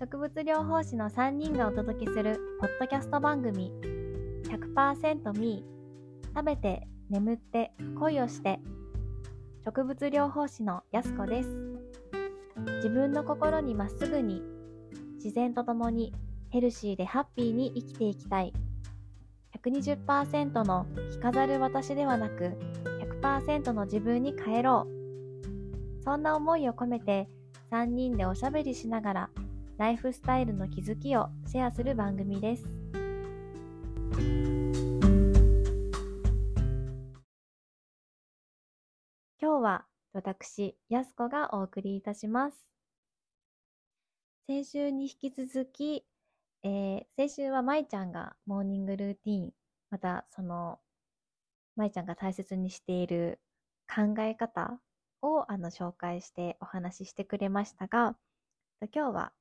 植物療法士の3人がお届けするポッドキャスト番組100%ミー。食べて眠って恋をして植物療法士のやすこです。自分の心にまっすぐに自然とともにヘルシーでハッピーに生きていきたい。120%の着飾る私ではなく100%の自分に変えろ。うそんな思いを込めて3人でおしゃべりしながらライフスタイルの気づきをシェアする番組です。今日は私、やすこがお送りいたします。先週に引き続き、えー、先週はまいちゃんがモーニングルーティン、またその、まいちゃんが大切にしている考え方をあの紹介してお話ししてくれましたが、今日は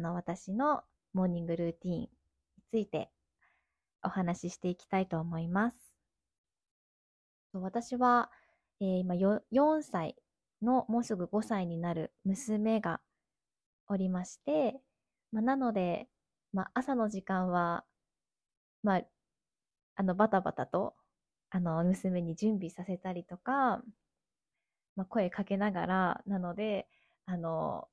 あの私のモーニングルーティンについてお話ししていきたいと思います。私は、えー、今4歳のもうすぐ5歳になる娘がおりまして、まあ、なので、まあ、朝の時間は、まあ、あのバタバタとあの娘に準備させたりとか、まあ、声かけながらなので、あの、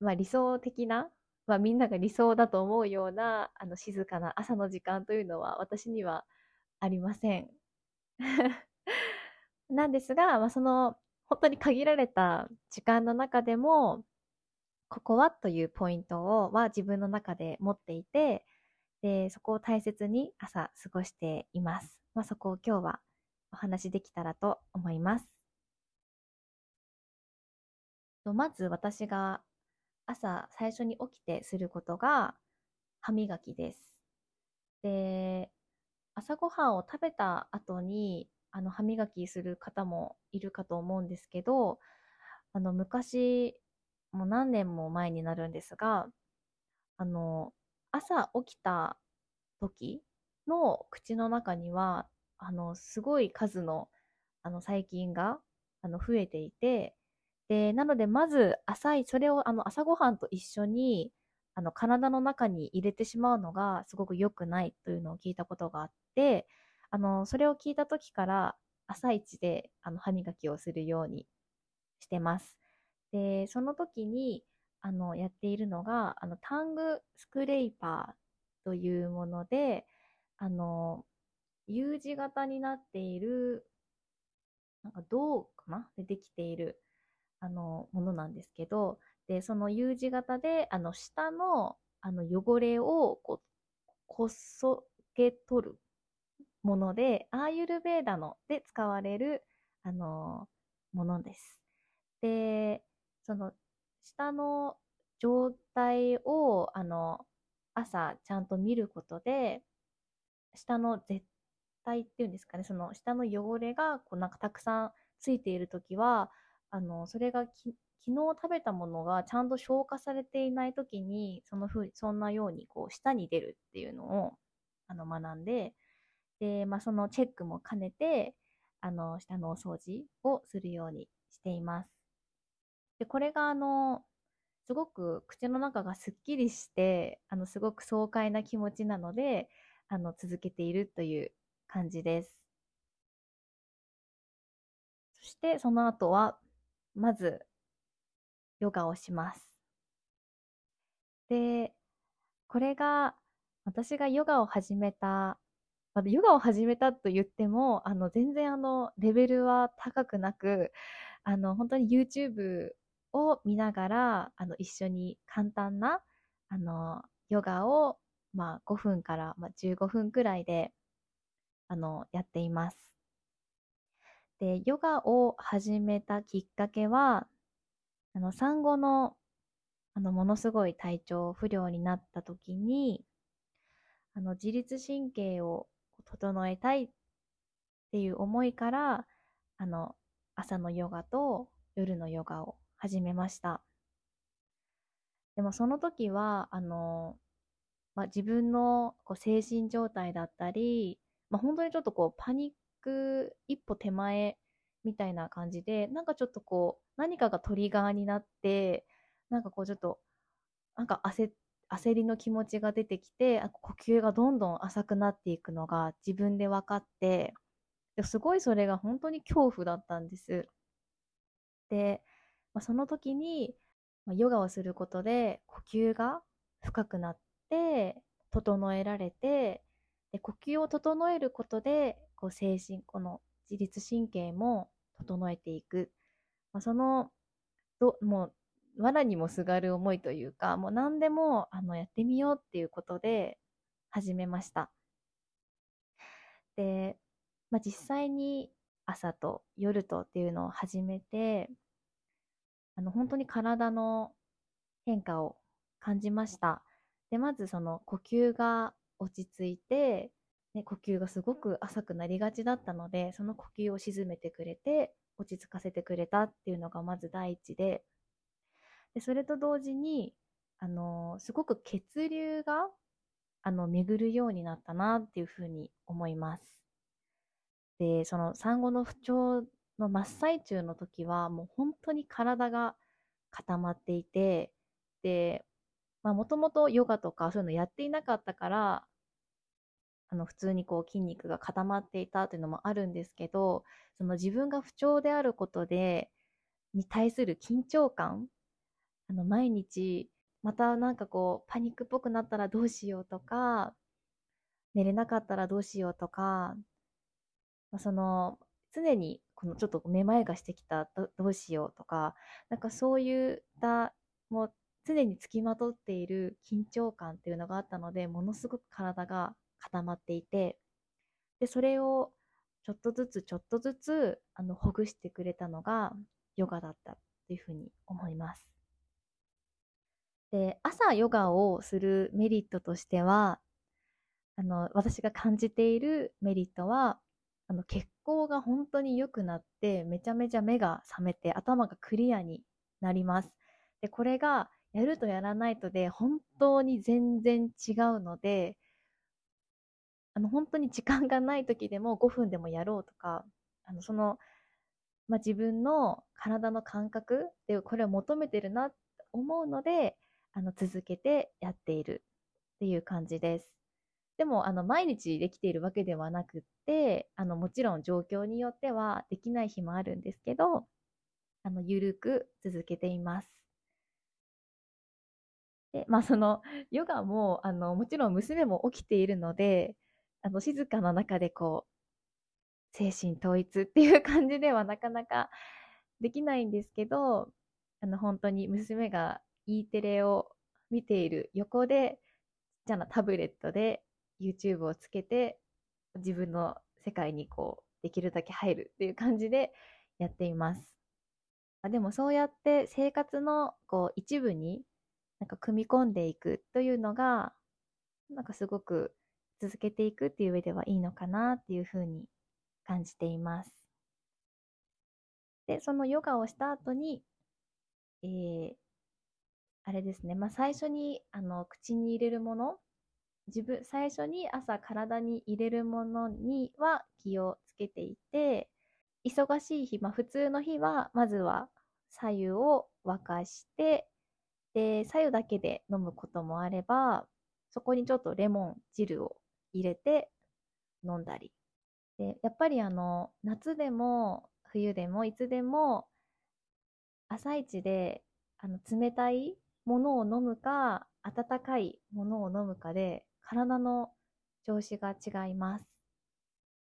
まあ、理想的な、まあ、みんなが理想だと思うようなあの静かな朝の時間というのは私にはありません。なんですが、まあ、その本当に限られた時間の中でもここはというポイントをは自分の中で持っていてでそこを大切に朝過ごしています。まあ、そこを今日はお話できたらと思います。まず私が朝最初に起きてすることが歯磨きです。で、朝ごはんを食べた後にあの歯磨きする方もいるかと思うんですけど、あの昔、もう何年も前になるんですが、あの、朝起きた時の口の中には、あの、すごい数のあの細菌があの増えていて、で、なので、まず、浅い、それを、あの、朝ごはんと一緒に、あの、体の中に入れてしまうのが、すごく良くないというのを聞いたことがあって、あの、それを聞いた時から、朝一で、あの、歯磨きをするようにしてます。で、その時に、あの、やっているのが、あの、タングスクレイパーというもので、あの、U 字型になっている、なんか銅かな？でできている、あの、ものなんですけど、で、その U 字型で、あの、下の、あの、汚れを、こう、こそげ取るもので、アーユルベーダので使われる、あの、ものです。で、その、下の状態を、あの、朝ちゃんと見ることで、下の絶対っていうんですかね、その下の汚れが、こうなんかたくさんついているときは、あの、それがき昨日食べたものがちゃんと消化されていない時に、そのふう、そんなようにこう、舌に出るっていうのを、あの、学んで、で、まあ、そのチェックも兼ねて、あの、舌のお掃除をするようにしています。で、これがあの、すごく口の中がすっきりして、あの、すごく爽快な気持ちなので、あの、続けているという感じです。そして、その後は、まず、ヨガをします。で、これが、私がヨガを始めた、まヨガを始めたと言っても、あの、全然あの、レベルは高くなく、あの、本当に YouTube を見ながら、あの、一緒に簡単な、あの、ヨガを、まあ、5分から、まあ、15分くらいで、あの、やっています。で、ヨガを始めたきっかけは、あの、産後の、あの、ものすごい体調不良になった時に、あの、自律神経を整えたいっていう思いから、あの、朝のヨガと夜のヨガを始めました。でもその時は、あの、まあ、自分のこう精神状態だったり、まあ、本当にちょっとこうパニックく一歩手前みたいな感じで、なんかちょっとこう、何かがトリガーになって、なんかこうちょっと、なんか焦焦りの気持ちが出てきて、呼吸がどんどん浅くなっていくのが自分で分かって、すごいそれが本当に恐怖だったんです。で、まあ、その時に、まあ、ヨガをすることで呼吸が深くなって整えられてで呼吸を整えることでこう精神この自律神経も整えていく、まあ、そのどもう藁にもすがる思いというかもう何でもあのやってみようっていうことで始めました。で、まあ、実際に朝と夜とっていうのを始めてあの本当に体の変化を感じました。でまずその呼吸が落ち着いて、ね、呼吸がすごく浅くなりがちだったのでその呼吸を沈めてくれて落ち着かせてくれたっていうのがまず第一ででそれと同時にあのすごく血流があの巡るようになったなっていうふうに思います。でその産後の不調の真っ最中の時はもう本当に体が固まっていてでもともとヨガとかそういうのやっていなかったからあの普通にこう筋肉が固まっていたというのもあるんですけどその自分が不調であることでに対する緊張感あの毎日またなんかこうパニックっぽくなったらどうしようとか寝れなかったらどうしようとか、まあ、その常にこのちょっとめまいがしてきたどうしようとかなんかそういったもう常につきまとっている緊張感っていうのがあったのでものすごく体が固まっていてでそれをちょっとずつちょっとずつあのほぐしてくれたのがヨガだったっていうふうに思います。で朝ヨガをするメリットとしてはあの私が感じているメリットはあの血行が本当に良くなってめちゃめちゃ目が覚めて頭がクリアになります。でこれがやるとやらないとで本当に全然違うのであの本当に時間がない時でも5分でもやろうとかあのその、まあ、自分の体の感覚でこれを求めてるなと思うのであの続けてやっているっていう感じです。でもあの毎日できているわけではなくってあのもちろん状況によってはできない日もあるんですけどあのゆるく続けています。でまあそのヨガもあのもちろん娘も起きているのであの静かな中でこう精神統一っていう感じではなかなかできないんですけどあの本当に娘が E テレを見ている横でちっちゃなタブレットで YouTube をつけて自分の世界にこうできるだけ入るっていう感じでやっています。でもそうやって生活のこう一部になんか組み込んでいくというのがなんかすごく続けていくっていう上ではいいのかなっていうふうに感じています。で、そのヨガをした後に、えー、あれですね、まあ、最初にあの口に入れるもの、自分、最初に朝体に入れるものには気をつけていて、忙しい日、まあ、普通の日は、まずは左右を沸かして、で、左右だけで飲むこともあれば、そこにちょっとレモン汁を入れて飲んだり。で、やっぱりあの、夏でも冬でもいつでも朝一であの冷たいものを飲むか、温かいものを飲むかで、体の調子が違います。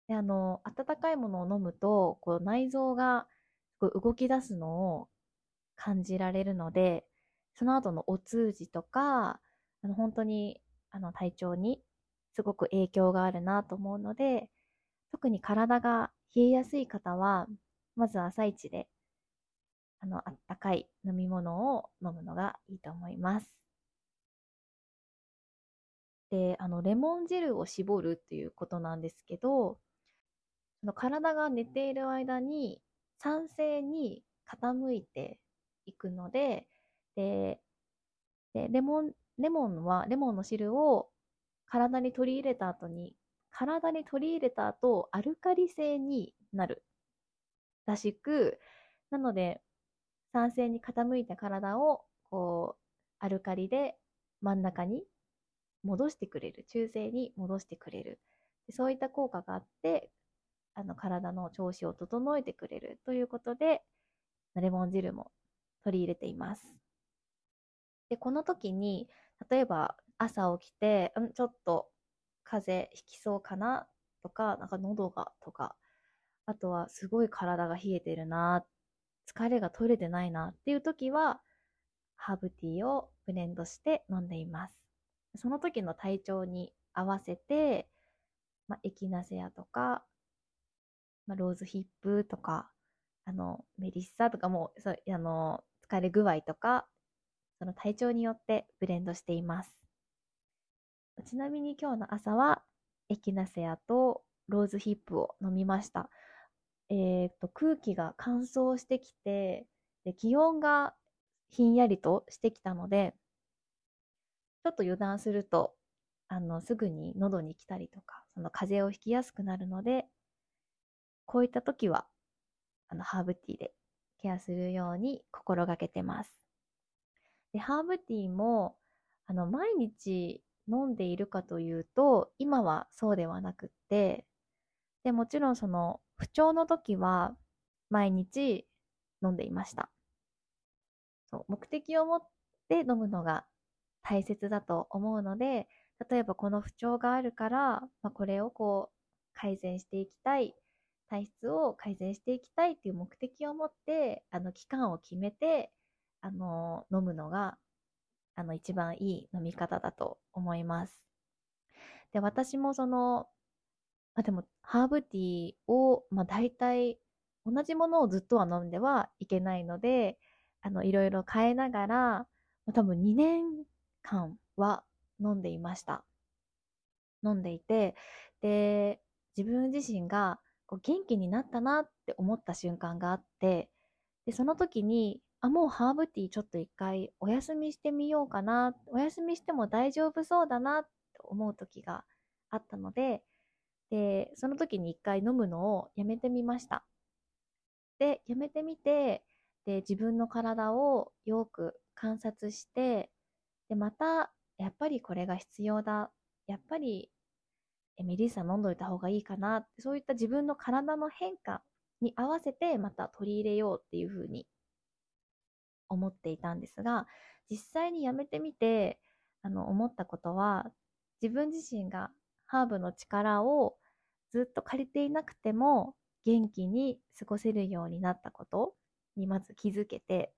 で、あの、温かいものを飲むと、こう内臓が動き出すのを感じられるので、その後のお通じとか、あの本当にあの体調にすごく影響があるなと思うので、特に体が冷えやすい方は、まず朝一であの、あったかい飲み物を飲むのがいいと思います。で、あの、レモン汁を絞るっていうことなんですけど、その体が寝ている間に酸性に傾いていくので、で、でレモン、レモンは、レモンの汁を体に取り入れた後に、体に取り入れた後、アルカリ性になる。らしく、なので、酸性に傾いた体をこうアルカリで真ん中に戻してくれる。中性に戻してくれる。そういった効果があってあの体の調子を整えてくれる。ということでレモン汁も取り入れています。でこの時に例えば朝起きて、うん、ちょっと風邪ひきそうかなとかなんか喉がとかあとはすごい体が冷えてるな疲れが取れてないなっていう時はハーブティーをブレンドして飲んでいます。その時の体調に合わせて、まあ、エキナセアとか、まあ、ローズヒップとかあのメリッサとかもそうあの疲れ具合とかその体調によってブレンドしています。ちなみに今日の朝はエキナセアとローズヒップを飲みました。えっ、と、空気が乾燥してきてで、気温がひんやりとしてきたので、ちょっと油断すると、あの、すぐに喉に来たりとか、その風邪をひきやすくなるので、こういった時は、あの、ハーブティーでケアするように心がけてます。で、ハーブティーも、あの、毎日飲んでいるかというと、今はそうではなくって、で、もちろんその不調の時は毎日飲んでいました。そう目的を持って飲むのが大切だと思うので、例えばこの不調があるから、まあ、これをこう改善していきたい、体質を改善していきたいっていう目的を持って、あの期間を決めて、あの飲むのがあの、一番いい飲み方だと思います。で、私もその、まあ、でも、ハーブティーを、まあ、大体、同じものをずっとは飲んではいけないので、あの、いろいろ変えながら、まあ、多分2年間は飲んでいました。飲んでいて、で、自分自身がこう元気になったなって思った瞬間があって、で、その時に、あ、もうハーブティーちょっと一回お休みしてみようかな、お休みしても大丈夫そうだなと思う時があったので、で、その時に一回飲むのをやめてみました。で、やめてみて、で、自分の体をよく観察して、で、また、やっぱりこれが必要だ。やっぱり、えメリッサ飲んどいた方がいいかな。そういった自分の体の変化に合わせてまた取り入れようっていうふうに思っていたんですが、実際にやめてみて、あの、思ったことは、自分自身がハーブの力をずっと借りていなくても元気に過ごせるようになったことにまず気づけて、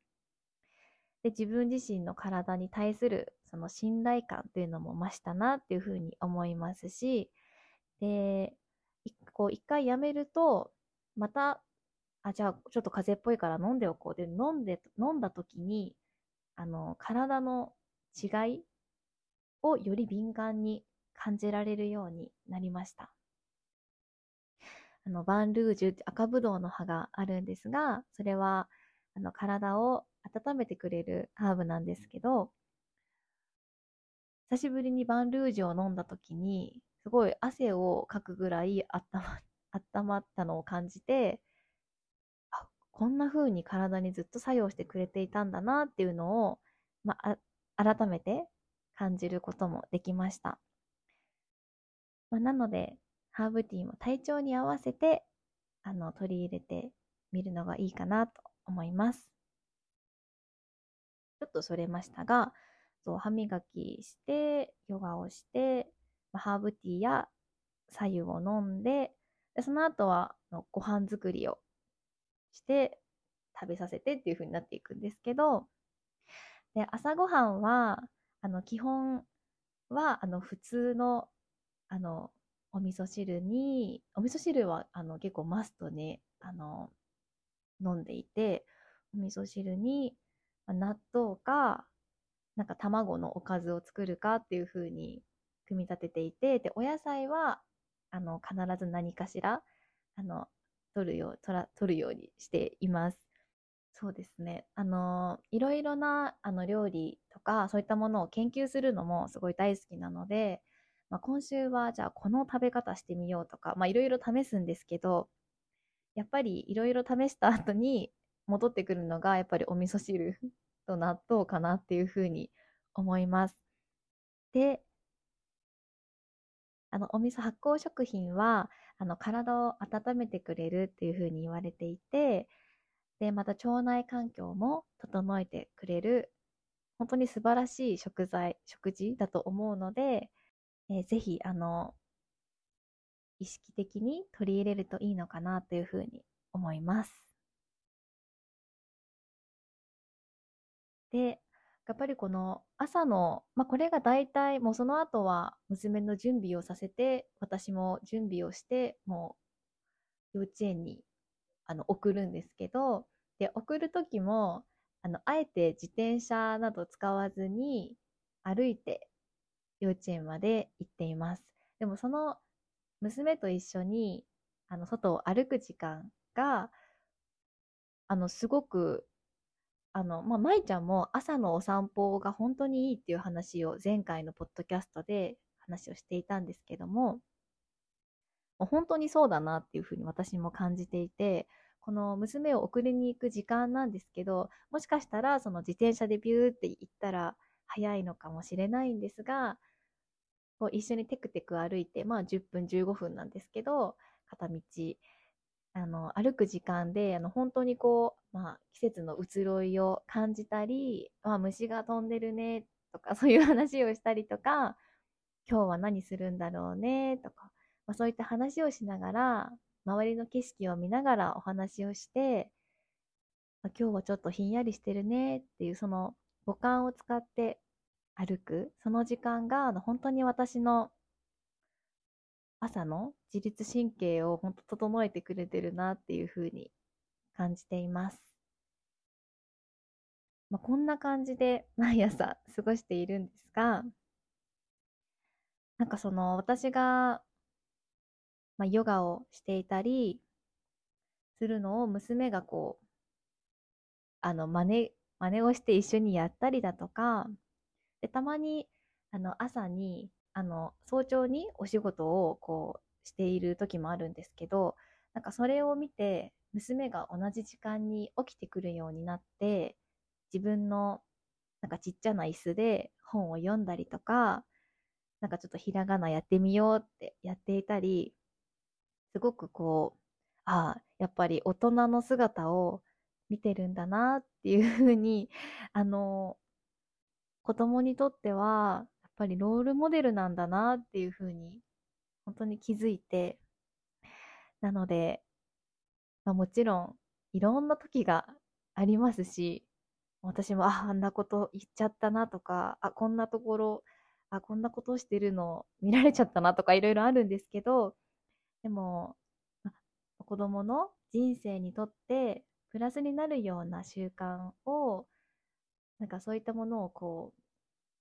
で、自分自身の体に対するその信頼感というのも増したなっていうふうに思いますし、で、一回やめると、またあ、じゃあちょっと風邪っぽいから飲んでおこう。で、飲んで、飲んだ時に、あの、体の違いをより敏感に感じられるようになりました。あの、バンルージュって赤ぶどうの葉があるんですが、それは、あの、体を温めてくれるハーブなんですけど、久しぶりにバンルージュを飲んだ時に、すごい汗をかくぐらい温ま温まったのを感じて、こんな風に体にずっと作用してくれていたんだなっていうのを、まあ、改めて感じることもできました。まあ、なので、ハーブティーも体調に合わせてあの取り入れてみるのがいいかなと思います。ちょっとそれましたが、そう歯磨きして、ヨガをして、まあ、ハーブティーや左右を飲んで、でその後はのご飯作りをして食べさせてっていう風になっていくんですけど、で、朝ごはんは、あの、基本は、あの、普通の、あの、お味噌汁に、お味噌汁は、あの、結構マストに、あの、飲んでいて、お味噌汁に、納豆か、なんか卵のおかずを作るかっていう風に組み立てていて、で、お野菜は、あの、必ず何かしら、あの、取るよう、取ら取るようにしています。そうですね。あの、いろいろなあの料理とか、そういったものを研究するのもすごい大好きなので、まあ、今週はじゃあこの食べ方してみようとか、まあいろいろ試すんですけど、やっぱりいろいろ試した後に戻ってくるのが、やっぱりお味噌汁 と納豆かなっていうふうに思います。で、あの、お味噌発酵食品は、あの、体を温めてくれるっていうふうに言われていて、で、また腸内環境も整えてくれる、本当に素晴らしい食材、食事だと思うので、えー、ぜひ、あの、意識的に取り入れるといいのかなというふうに思います。で、やっぱりこの朝の、まあ、これが大体もうその後は娘の準備をさせて私も準備をしてもう幼稚園にあの送るんですけどで送る時もあのあえて自転車など使わずに歩いて幼稚園まで行っています。でもその娘と一緒にあの外を歩く時間があのすごくあの、まあ、舞ちゃんも朝のお散歩が本当にいいっていう話を前回のポッドキャストで話をしていたんですけども、もう本当にそうだなっていうふうに私も感じていて、この娘を送りに行く時間なんですけど、もしかしたらその自転車でビューって行ったら早いのかもしれないんですが、一緒にテクテク歩いて、まあ10分15分なんですけど、片道あの、歩く時間で、あの、本当にこう、まあ、季節の移ろいを感じたり、まあ、虫が飛んでるね、とか、そういう 話をしたりとか、今日は何するんだろうね、とか、まあ、そういった話をしながら、周りの景色を見ながらお話をして、まあ、今日はちょっとひんやりしてるねっていう、その五感を使って歩く、その時間が、あの、本当に私の朝の自律神経を本当整えてくれてるなっていうふうに感じています。まあ、こんな感じで毎朝過ごしているんですが、なんかその私が、まあ、ヨガをしていたりするのを娘がこう、あの、真似、真似をして一緒にやったりだとか、で、たまに、あの、朝に、あの、早朝にお仕事をこうしている時もあるんですけど、なんかそれを見て、娘が同じ時間に起きてくるようになって、自分のなんかちっちゃな椅子で本を読んだりとか、なんかちょっとひらがなやってみようってやっていたり、すごくこう、ああ、やっぱり大人の姿を見てるんだなっていうふうに、あの、子供にとっては、ぱりロールモデルなんだなっていうふうに本当に気づいてなので、まあ、もちろんいろんな時がありますし私もああんなこと言っちゃったなとかあこんなところあこんなことをしてるの見られちゃったなとかいろいろあるんですけどでも、まあ、子供の人生にとってプラスになるような習慣をなんかそういったものをこう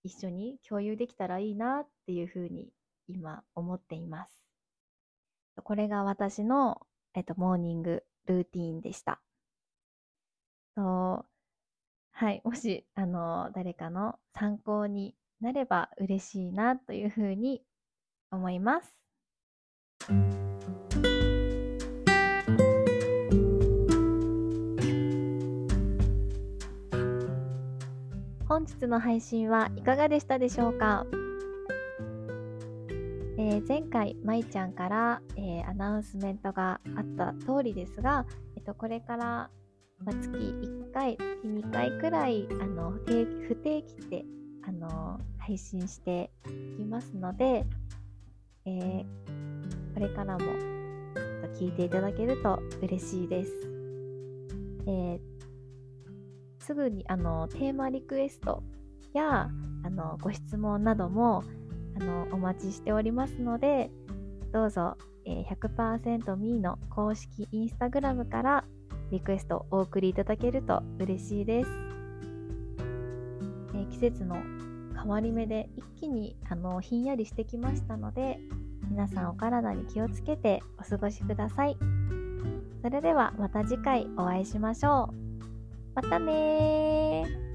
一緒に共有できたらいいなっていうふうに今思っています。これが私の、えっと、モーニングルーティーンでした。とはい、もし、あの、誰かの参考になれば嬉しいなというふうに思います。本日の配信はいかがでしたでしょうか、えー、前回、まいちゃんから、えー、アナウンスメントがあった通りですが、えっと、これから、まあ、月1回、月2回くらいあの不定期であの配信していきますので、えー、これからも聞いていただけると嬉しいです。えーすぐにあのテーマリクエストやあのご質問などもあのお待ちしておりますのでどうぞ、えー、100% me の公式インスタグラムからリクエストお送りいただけると嬉しいです、えー、季節の変わり目で一気にあのひんやりしてきましたので皆さんお体に気をつけてお過ごしください。それではまた次回お会いしましょうまたね